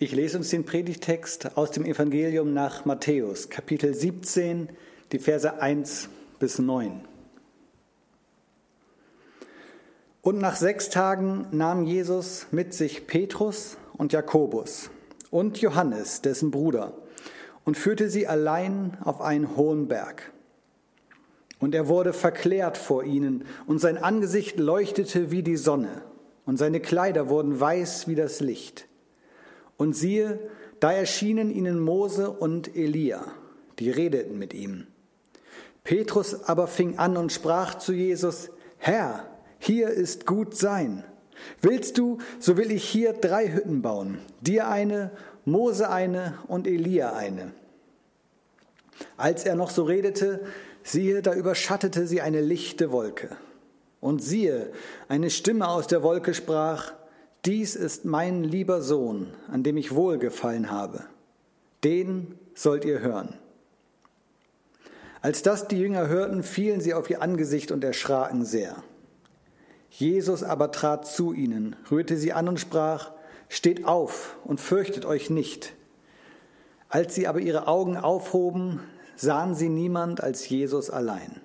Ich lese uns den Predigtext aus dem Evangelium nach Matthäus, Kapitel 17, die Verse 1 bis 9. Und nach sechs Tagen nahm Jesus mit sich Petrus und Jakobus und Johannes, dessen Bruder, und führte sie allein auf einen hohen Berg. Und er wurde verklärt vor ihnen, und sein Angesicht leuchtete wie die Sonne, und seine Kleider wurden weiß wie das Licht. Und siehe, da erschienen ihnen Mose und Elia, die redeten mit ihm. Petrus aber fing an und sprach zu Jesus, Herr, hier ist gut sein. Willst du, so will ich hier drei Hütten bauen, dir eine, Mose eine und Elia eine. Als er noch so redete, siehe, da überschattete sie eine lichte Wolke. Und siehe, eine Stimme aus der Wolke sprach, dies ist mein lieber Sohn, an dem ich wohlgefallen habe. Den sollt ihr hören. Als das die Jünger hörten, fielen sie auf ihr Angesicht und erschraken sehr. Jesus aber trat zu ihnen, rührte sie an und sprach, Steht auf und fürchtet euch nicht. Als sie aber ihre Augen aufhoben, sahen sie niemand als Jesus allein.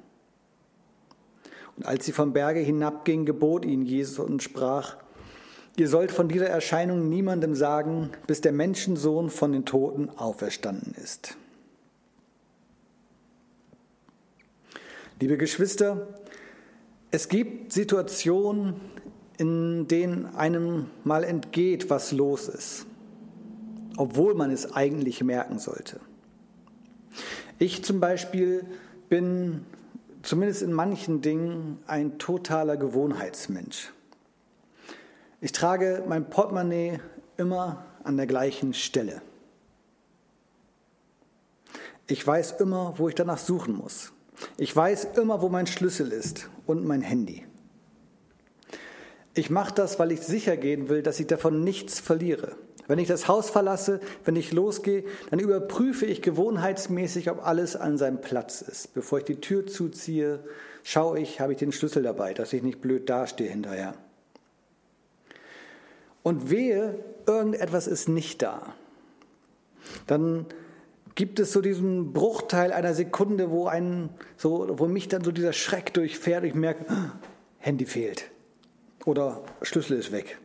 Und als sie vom Berge hinabgingen, gebot ihnen Jesus und sprach, Ihr sollt von dieser Erscheinung niemandem sagen, bis der Menschensohn von den Toten auferstanden ist. Liebe Geschwister, es gibt Situationen, in denen einem mal entgeht, was los ist, obwohl man es eigentlich merken sollte. Ich zum Beispiel bin zumindest in manchen Dingen ein totaler Gewohnheitsmensch. Ich trage mein Portemonnaie immer an der gleichen Stelle. Ich weiß immer, wo ich danach suchen muss. Ich weiß immer, wo mein Schlüssel ist und mein Handy. Ich mache das, weil ich sicher gehen will, dass ich davon nichts verliere. Wenn ich das Haus verlasse, wenn ich losgehe, dann überprüfe ich gewohnheitsmäßig, ob alles an seinem Platz ist. Bevor ich die Tür zuziehe, schaue ich, habe ich den Schlüssel dabei, dass ich nicht blöd dastehe hinterher. Und wehe, irgendetwas ist nicht da. Dann gibt es so diesen Bruchteil einer Sekunde, wo, einen, so, wo mich dann so dieser Schreck durchfährt. Ich merke, ah, Handy fehlt oder Schlüssel ist weg.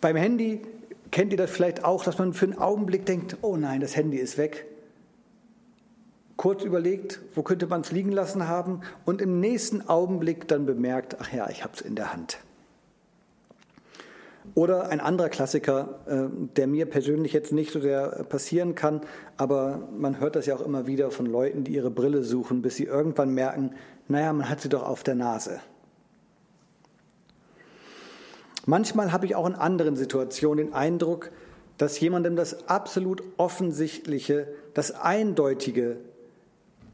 Beim Handy kennt ihr das vielleicht auch, dass man für einen Augenblick denkt, oh nein, das Handy ist weg. Kurz überlegt, wo könnte man es liegen lassen haben und im nächsten Augenblick dann bemerkt, ach ja, ich habe es in der Hand. Oder ein anderer Klassiker, äh, der mir persönlich jetzt nicht so sehr passieren kann, aber man hört das ja auch immer wieder von Leuten, die ihre Brille suchen, bis sie irgendwann merken, naja, man hat sie doch auf der Nase. Manchmal habe ich auch in anderen Situationen den Eindruck, dass jemandem das absolut Offensichtliche, das Eindeutige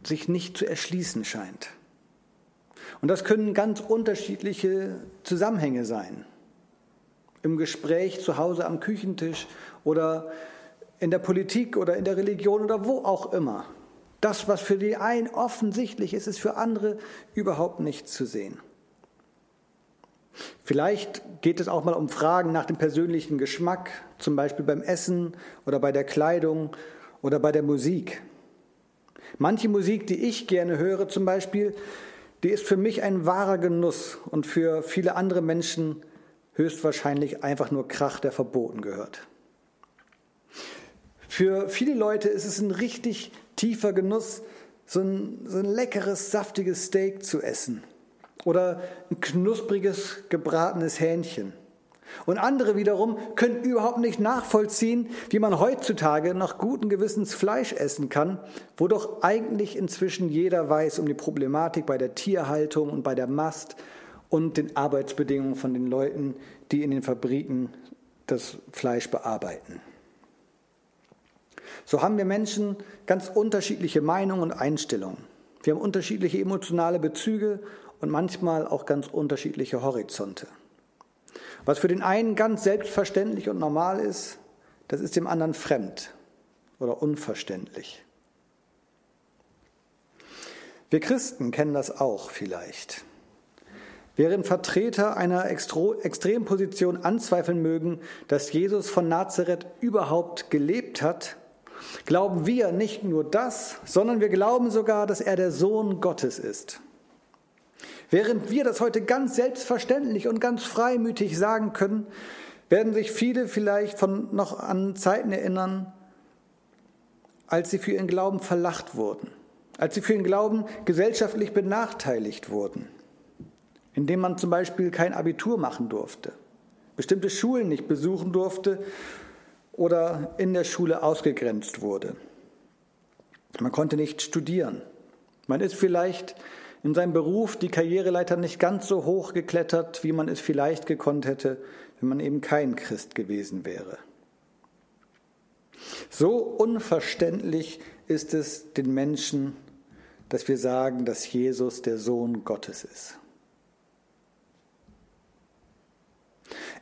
sich nicht zu erschließen scheint. Und das können ganz unterschiedliche Zusammenhänge sein im Gespräch zu Hause am Küchentisch oder in der Politik oder in der Religion oder wo auch immer. Das, was für die einen offensichtlich ist, ist für andere überhaupt nicht zu sehen. Vielleicht geht es auch mal um Fragen nach dem persönlichen Geschmack, zum Beispiel beim Essen oder bei der Kleidung oder bei der Musik. Manche Musik, die ich gerne höre, zum Beispiel, die ist für mich ein wahrer Genuss und für viele andere Menschen höchstwahrscheinlich einfach nur Krach, der verboten gehört. Für viele Leute ist es ein richtig tiefer Genuss, so ein, so ein leckeres, saftiges Steak zu essen oder ein knuspriges, gebratenes Hähnchen. Und andere wiederum können überhaupt nicht nachvollziehen, wie man heutzutage nach guten Gewissens Fleisch essen kann, wo doch eigentlich inzwischen jeder weiß um die Problematik bei der Tierhaltung und bei der Mast und den Arbeitsbedingungen von den Leuten, die in den Fabriken das Fleisch bearbeiten. So haben wir Menschen ganz unterschiedliche Meinungen und Einstellungen. Wir haben unterschiedliche emotionale Bezüge und manchmal auch ganz unterschiedliche Horizonte. Was für den einen ganz selbstverständlich und normal ist, das ist dem anderen fremd oder unverständlich. Wir Christen kennen das auch vielleicht. Während Vertreter einer Extremposition anzweifeln mögen, dass Jesus von Nazareth überhaupt gelebt hat, glauben wir nicht nur das, sondern wir glauben sogar, dass er der Sohn Gottes ist. Während wir das heute ganz selbstverständlich und ganz freimütig sagen können, werden sich viele vielleicht von noch an Zeiten erinnern, als sie für ihren Glauben verlacht wurden, als sie für ihren Glauben gesellschaftlich benachteiligt wurden, indem man zum Beispiel kein Abitur machen durfte, bestimmte Schulen nicht besuchen durfte oder in der Schule ausgegrenzt wurde. Man konnte nicht studieren. Man ist vielleicht in seinem Beruf die Karriereleiter nicht ganz so hoch geklettert, wie man es vielleicht gekonnt hätte, wenn man eben kein Christ gewesen wäre. So unverständlich ist es den Menschen, dass wir sagen, dass Jesus der Sohn Gottes ist.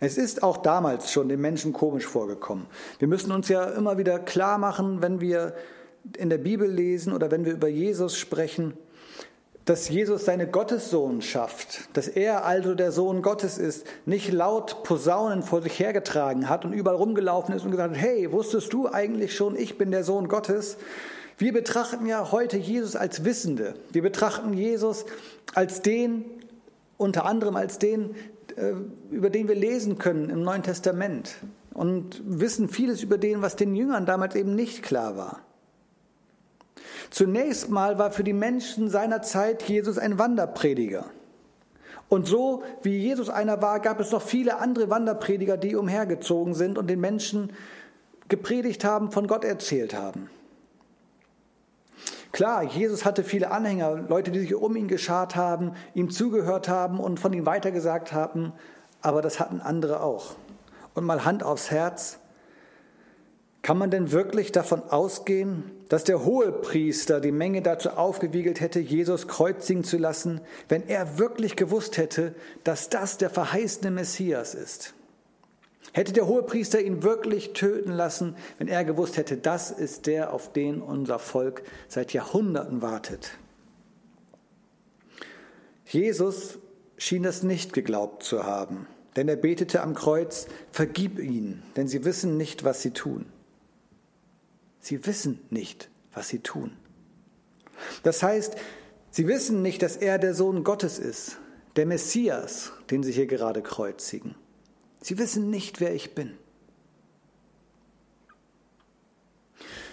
Es ist auch damals schon den Menschen komisch vorgekommen. Wir müssen uns ja immer wieder klar machen, wenn wir in der Bibel lesen oder wenn wir über Jesus sprechen, dass Jesus seine Gottessohnschaft, dass er also der Sohn Gottes ist, nicht laut Posaunen vor sich hergetragen hat und überall rumgelaufen ist und gesagt hat, hey, wusstest du eigentlich schon, ich bin der Sohn Gottes? Wir betrachten ja heute Jesus als Wissende. Wir betrachten Jesus als den, unter anderem als den, über den wir lesen können im Neuen Testament und wissen vieles über den, was den Jüngern damals eben nicht klar war. Zunächst mal war für die Menschen seiner Zeit Jesus ein Wanderprediger. Und so wie Jesus einer war, gab es noch viele andere Wanderprediger, die umhergezogen sind und den Menschen gepredigt haben, von Gott erzählt haben. Klar, Jesus hatte viele Anhänger, Leute, die sich um ihn geschart haben, ihm zugehört haben und von ihm weitergesagt haben, aber das hatten andere auch. Und mal Hand aufs Herz, kann man denn wirklich davon ausgehen, dass der Hohepriester die Menge dazu aufgewiegelt hätte, Jesus kreuzigen zu lassen, wenn er wirklich gewusst hätte, dass das der verheißene Messias ist? Hätte der Hohepriester ihn wirklich töten lassen, wenn er gewusst hätte, das ist der, auf den unser Volk seit Jahrhunderten wartet? Jesus schien das nicht geglaubt zu haben, denn er betete am Kreuz, vergib ihnen, denn sie wissen nicht, was sie tun. Sie wissen nicht, was sie tun. Das heißt, sie wissen nicht, dass er der Sohn Gottes ist, der Messias, den sie hier gerade kreuzigen. Sie wissen nicht, wer ich bin.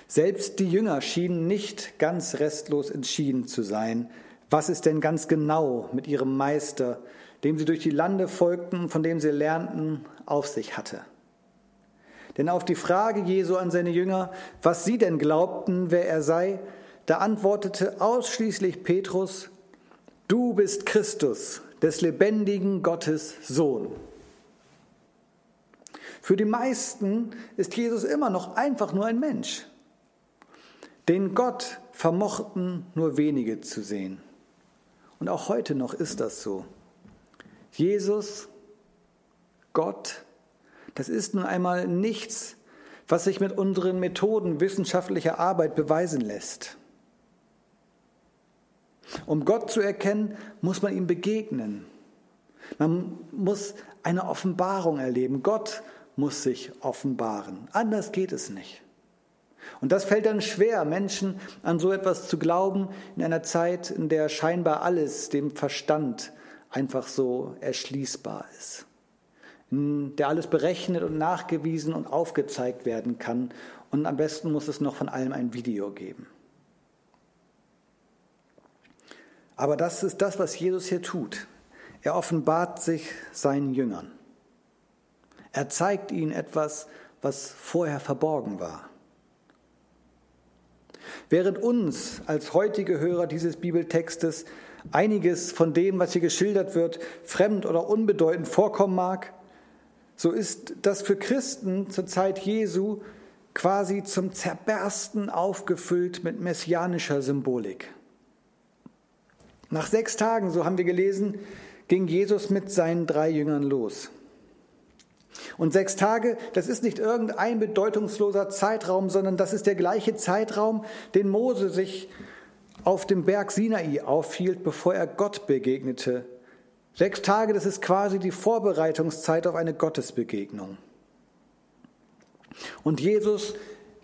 Selbst die Jünger schienen nicht ganz restlos entschieden zu sein, was es denn ganz genau mit ihrem Meister, dem sie durch die Lande folgten, von dem sie lernten, auf sich hatte. Denn auf die Frage Jesu an seine Jünger, was sie denn glaubten, wer er sei, da antwortete ausschließlich Petrus, du bist Christus, des lebendigen Gottes Sohn. Für die meisten ist Jesus immer noch einfach nur ein Mensch. Den Gott vermochten nur wenige zu sehen. Und auch heute noch ist das so. Jesus, Gott, das ist nun einmal nichts, was sich mit unseren Methoden wissenschaftlicher Arbeit beweisen lässt. Um Gott zu erkennen, muss man ihm begegnen. Man muss eine Offenbarung erleben. Gott muss sich offenbaren. Anders geht es nicht. Und das fällt dann schwer, Menschen an so etwas zu glauben, in einer Zeit, in der scheinbar alles dem Verstand einfach so erschließbar ist der alles berechnet und nachgewiesen und aufgezeigt werden kann. Und am besten muss es noch von allem ein Video geben. Aber das ist das, was Jesus hier tut. Er offenbart sich seinen Jüngern. Er zeigt ihnen etwas, was vorher verborgen war. Während uns als heutige Hörer dieses Bibeltextes einiges von dem, was hier geschildert wird, fremd oder unbedeutend vorkommen mag, so ist das für Christen zur Zeit Jesu quasi zum Zerbersten aufgefüllt mit messianischer Symbolik. Nach sechs Tagen, so haben wir gelesen, ging Jesus mit seinen drei Jüngern los. Und sechs Tage, das ist nicht irgendein bedeutungsloser Zeitraum, sondern das ist der gleiche Zeitraum, den Mose sich auf dem Berg Sinai aufhielt, bevor er Gott begegnete Sechs Tage, das ist quasi die Vorbereitungszeit auf eine Gottesbegegnung. Und Jesus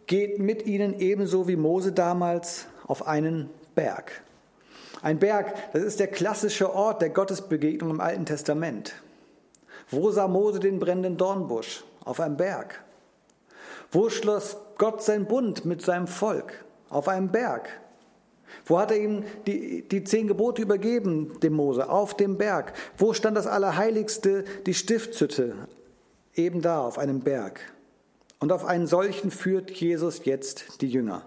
geht mit ihnen ebenso wie Mose damals auf einen Berg. Ein Berg, das ist der klassische Ort der Gottesbegegnung im Alten Testament. Wo sah Mose den brennenden Dornbusch? Auf einem Berg. Wo schloss Gott sein Bund mit seinem Volk? Auf einem Berg. Wo hat er ihm die, die zehn Gebote übergeben, dem Mose? Auf dem Berg. Wo stand das Allerheiligste, die Stiftshütte? Eben da, auf einem Berg. Und auf einen solchen führt Jesus jetzt die Jünger.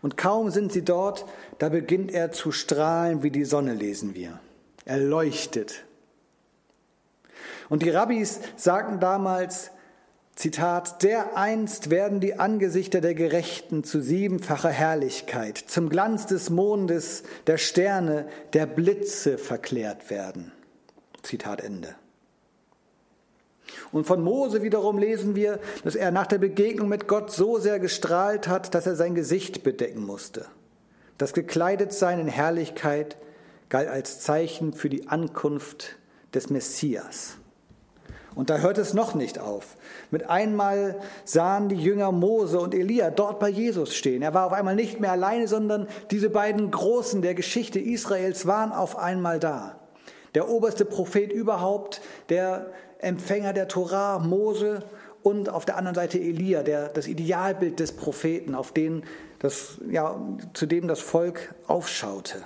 Und kaum sind sie dort, da beginnt er zu strahlen wie die Sonne, lesen wir. Er leuchtet. Und die Rabbis sagten damals, Zitat, dereinst werden die Angesichter der Gerechten zu siebenfacher Herrlichkeit, zum Glanz des Mondes, der Sterne, der Blitze verklärt werden. Zitat Ende. Und von Mose wiederum lesen wir, dass er nach der Begegnung mit Gott so sehr gestrahlt hat, dass er sein Gesicht bedecken musste. Das Gekleidetsein in Herrlichkeit galt als Zeichen für die Ankunft des Messias. Und da hört es noch nicht auf. Mit einmal sahen die Jünger Mose und Elia dort bei Jesus stehen. Er war auf einmal nicht mehr alleine, sondern diese beiden Großen der Geschichte Israels waren auf einmal da. Der oberste Prophet überhaupt, der Empfänger der Torah, Mose und auf der anderen Seite Elia, der, das Idealbild des Propheten, auf den das, ja, zu dem das Volk aufschaute.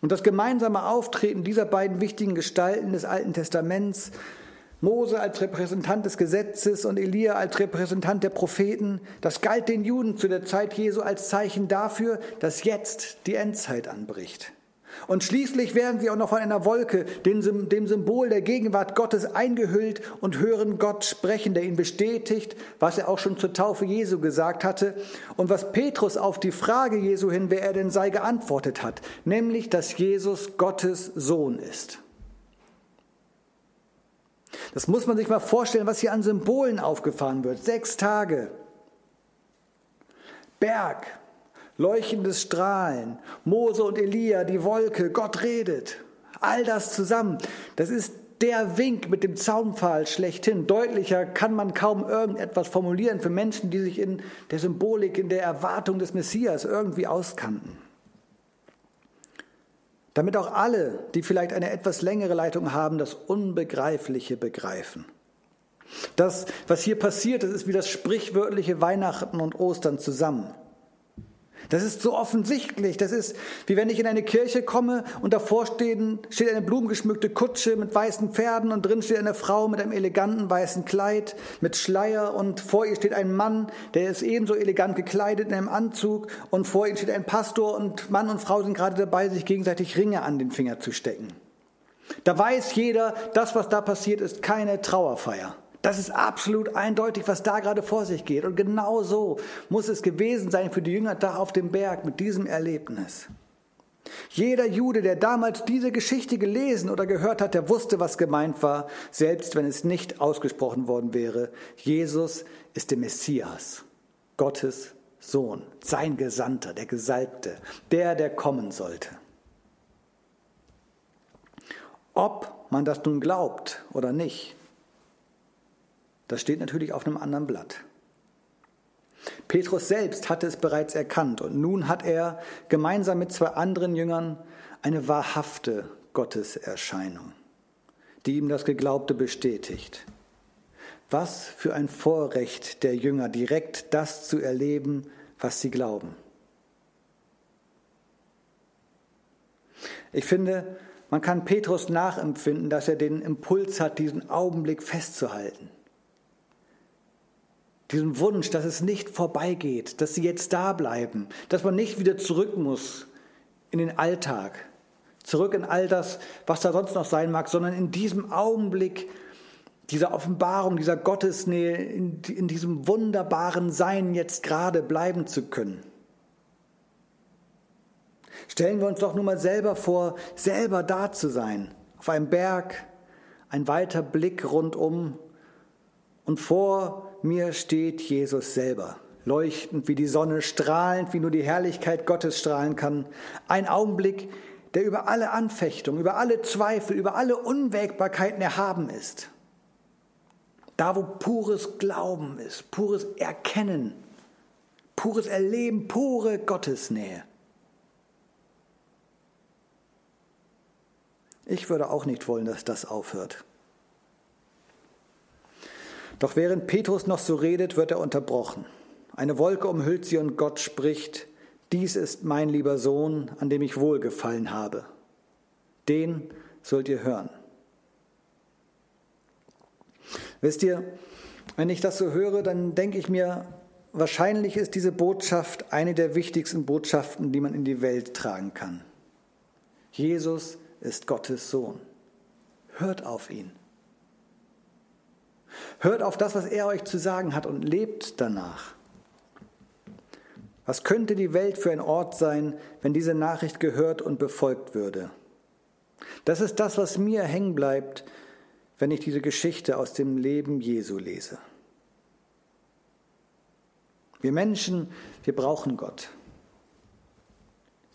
Und das gemeinsame Auftreten dieser beiden wichtigen Gestalten des Alten Testaments Mose als Repräsentant des Gesetzes und Elia als Repräsentant der Propheten, das galt den Juden zu der Zeit Jesu als Zeichen dafür, dass jetzt die Endzeit anbricht. Und schließlich werden sie auch noch von einer Wolke, dem Symbol der Gegenwart Gottes, eingehüllt und hören Gott sprechen, der ihn bestätigt, was er auch schon zur Taufe Jesu gesagt hatte und was Petrus auf die Frage Jesu hin, wer er denn sei, geantwortet hat, nämlich, dass Jesus Gottes Sohn ist. Das muss man sich mal vorstellen, was hier an Symbolen aufgefahren wird. Sechs Tage. Berg, leuchtendes Strahlen, Mose und Elia, die Wolke, Gott redet. All das zusammen, das ist der Wink mit dem Zaunpfahl schlechthin. Deutlicher kann man kaum irgendetwas formulieren für Menschen, die sich in der Symbolik, in der Erwartung des Messias irgendwie auskannten damit auch alle, die vielleicht eine etwas längere Leitung haben, das Unbegreifliche begreifen. Das, was hier passiert, das ist wie das sprichwörtliche Weihnachten und Ostern zusammen. Das ist so offensichtlich. Das ist, wie wenn ich in eine Kirche komme und davor stehen, steht eine blumengeschmückte Kutsche mit weißen Pferden und drin steht eine Frau mit einem eleganten weißen Kleid, mit Schleier und vor ihr steht ein Mann, der ist ebenso elegant gekleidet in einem Anzug und vor ihm steht ein Pastor und Mann und Frau sind gerade dabei, sich gegenseitig Ringe an den Finger zu stecken. Da weiß jeder, das, was da passiert, ist keine Trauerfeier. Das ist absolut eindeutig, was da gerade vor sich geht. Und genau so muss es gewesen sein für die Jünger da auf dem Berg mit diesem Erlebnis. Jeder Jude, der damals diese Geschichte gelesen oder gehört hat, der wusste, was gemeint war, selbst wenn es nicht ausgesprochen worden wäre. Jesus ist der Messias, Gottes Sohn, sein Gesandter, der Gesalbte, der, der kommen sollte. Ob man das nun glaubt oder nicht, das steht natürlich auf einem anderen Blatt. Petrus selbst hatte es bereits erkannt und nun hat er gemeinsam mit zwei anderen Jüngern eine wahrhafte Gotteserscheinung, die ihm das Geglaubte bestätigt. Was für ein Vorrecht der Jünger, direkt das zu erleben, was sie glauben. Ich finde, man kann Petrus nachempfinden, dass er den Impuls hat, diesen Augenblick festzuhalten diesen Wunsch, dass es nicht vorbeigeht, dass sie jetzt da bleiben, dass man nicht wieder zurück muss in den Alltag, zurück in all das, was da sonst noch sein mag, sondern in diesem Augenblick dieser Offenbarung, dieser Gottesnähe, in, in diesem wunderbaren Sein jetzt gerade bleiben zu können. Stellen wir uns doch nur mal selber vor, selber da zu sein, auf einem Berg, ein weiter Blick rundum und vor mir steht Jesus selber, leuchtend wie die Sonne, strahlend wie nur die Herrlichkeit Gottes strahlen kann. Ein Augenblick, der über alle Anfechtungen, über alle Zweifel, über alle Unwägbarkeiten erhaben ist. Da, wo pures Glauben ist, pures Erkennen, pures Erleben, pure Gottesnähe. Ich würde auch nicht wollen, dass das aufhört. Doch während Petrus noch so redet, wird er unterbrochen. Eine Wolke umhüllt sie und Gott spricht, dies ist mein lieber Sohn, an dem ich wohlgefallen habe. Den sollt ihr hören. Wisst ihr, wenn ich das so höre, dann denke ich mir, wahrscheinlich ist diese Botschaft eine der wichtigsten Botschaften, die man in die Welt tragen kann. Jesus ist Gottes Sohn. Hört auf ihn. Hört auf das, was er euch zu sagen hat und lebt danach. Was könnte die Welt für ein Ort sein, wenn diese Nachricht gehört und befolgt würde? Das ist das, was mir hängen bleibt, wenn ich diese Geschichte aus dem Leben Jesu lese. Wir Menschen, wir brauchen Gott.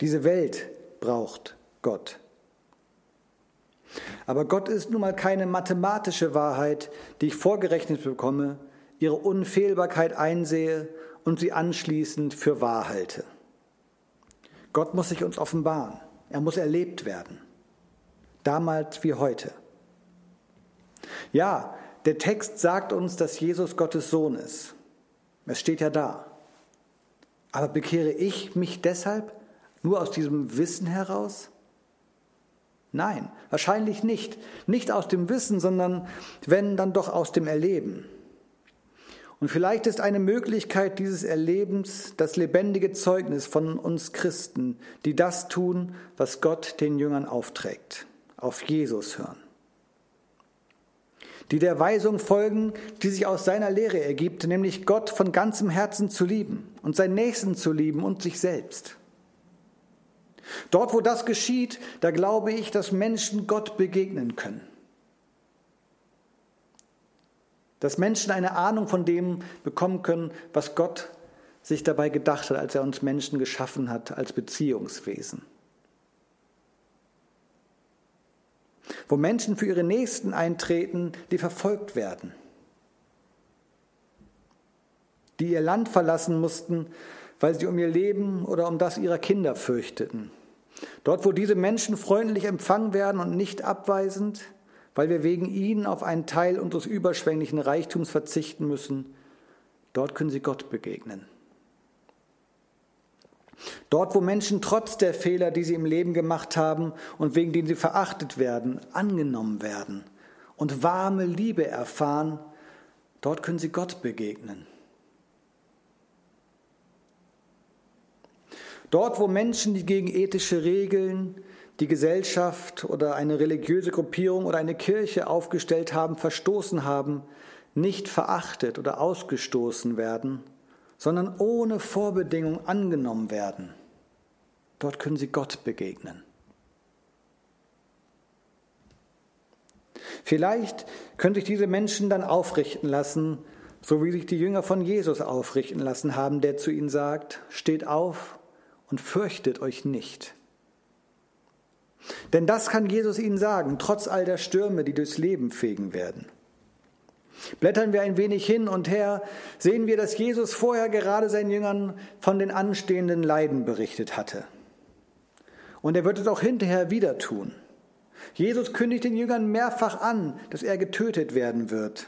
Diese Welt braucht Gott. Aber Gott ist nun mal keine mathematische Wahrheit, die ich vorgerechnet bekomme, ihre Unfehlbarkeit einsehe und sie anschließend für wahr halte. Gott muss sich uns offenbaren. Er muss erlebt werden. Damals wie heute. Ja, der Text sagt uns, dass Jesus Gottes Sohn ist. Es steht ja da. Aber bekehre ich mich deshalb nur aus diesem Wissen heraus? Nein, wahrscheinlich nicht. Nicht aus dem Wissen, sondern wenn dann doch aus dem Erleben. Und vielleicht ist eine Möglichkeit dieses Erlebens das lebendige Zeugnis von uns Christen, die das tun, was Gott den Jüngern aufträgt, auf Jesus hören. Die der Weisung folgen, die sich aus seiner Lehre ergibt, nämlich Gott von ganzem Herzen zu lieben und seinen Nächsten zu lieben und sich selbst. Dort, wo das geschieht, da glaube ich, dass Menschen Gott begegnen können. Dass Menschen eine Ahnung von dem bekommen können, was Gott sich dabei gedacht hat, als er uns Menschen geschaffen hat als Beziehungswesen. Wo Menschen für ihre Nächsten eintreten, die verfolgt werden, die ihr Land verlassen mussten, weil sie um ihr Leben oder um das ihrer Kinder fürchteten. Dort, wo diese Menschen freundlich empfangen werden und nicht abweisend, weil wir wegen ihnen auf einen Teil unseres überschwänglichen Reichtums verzichten müssen, dort können sie Gott begegnen. Dort, wo Menschen trotz der Fehler, die sie im Leben gemacht haben und wegen denen sie verachtet werden, angenommen werden und warme Liebe erfahren, dort können sie Gott begegnen. Dort, wo Menschen, die gegen ethische Regeln, die Gesellschaft oder eine religiöse Gruppierung oder eine Kirche aufgestellt haben, verstoßen haben, nicht verachtet oder ausgestoßen werden, sondern ohne Vorbedingung angenommen werden. Dort können sie Gott begegnen. Vielleicht können sich diese Menschen dann aufrichten lassen, so wie sich die Jünger von Jesus aufrichten lassen haben, der zu ihnen sagt, steht auf und fürchtet euch nicht. Denn das kann Jesus ihnen sagen, trotz all der Stürme, die durchs Leben fegen werden. Blättern wir ein wenig hin und her, sehen wir, dass Jesus vorher gerade seinen Jüngern von den anstehenden Leiden berichtet hatte. Und er wird es auch hinterher wieder tun. Jesus kündigt den Jüngern mehrfach an, dass er getötet werden wird,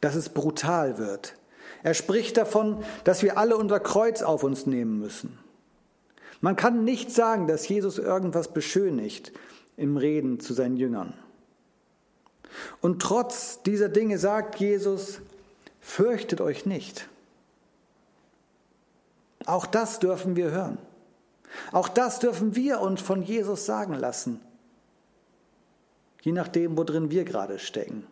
dass es brutal wird. Er spricht davon, dass wir alle unser Kreuz auf uns nehmen müssen. Man kann nicht sagen, dass Jesus irgendwas beschönigt im Reden zu seinen Jüngern. Und trotz dieser Dinge sagt Jesus, fürchtet euch nicht. Auch das dürfen wir hören. Auch das dürfen wir uns von Jesus sagen lassen, je nachdem, worin wir gerade stecken.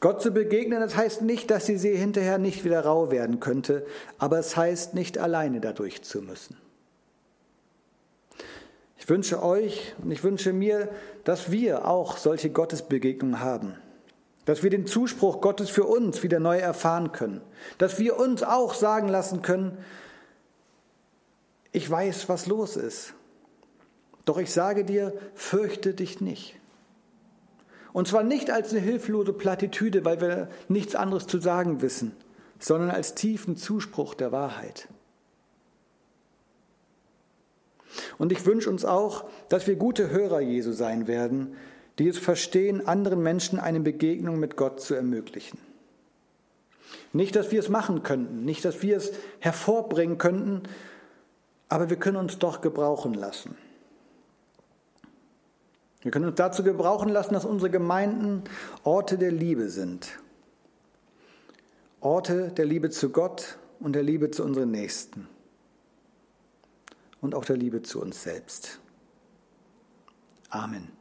Gott zu begegnen, das heißt nicht, dass die See hinterher nicht wieder rau werden könnte, aber es heißt nicht alleine dadurch zu müssen. Ich wünsche euch und ich wünsche mir, dass wir auch solche Gottesbegegnungen haben. Dass wir den Zuspruch Gottes für uns wieder neu erfahren können. Dass wir uns auch sagen lassen können, Ich weiß, was los ist. Doch ich sage dir, fürchte dich nicht. Und zwar nicht als eine hilflose Plattitüde, weil wir nichts anderes zu sagen wissen, sondern als tiefen Zuspruch der Wahrheit. Und ich wünsche uns auch, dass wir gute Hörer Jesu sein werden, die es verstehen, anderen Menschen eine Begegnung mit Gott zu ermöglichen. Nicht, dass wir es machen könnten, nicht, dass wir es hervorbringen könnten, aber wir können uns doch gebrauchen lassen. Wir können uns dazu gebrauchen lassen, dass unsere Gemeinden Orte der Liebe sind. Orte der Liebe zu Gott und der Liebe zu unseren Nächsten. Und auch der Liebe zu uns selbst. Amen.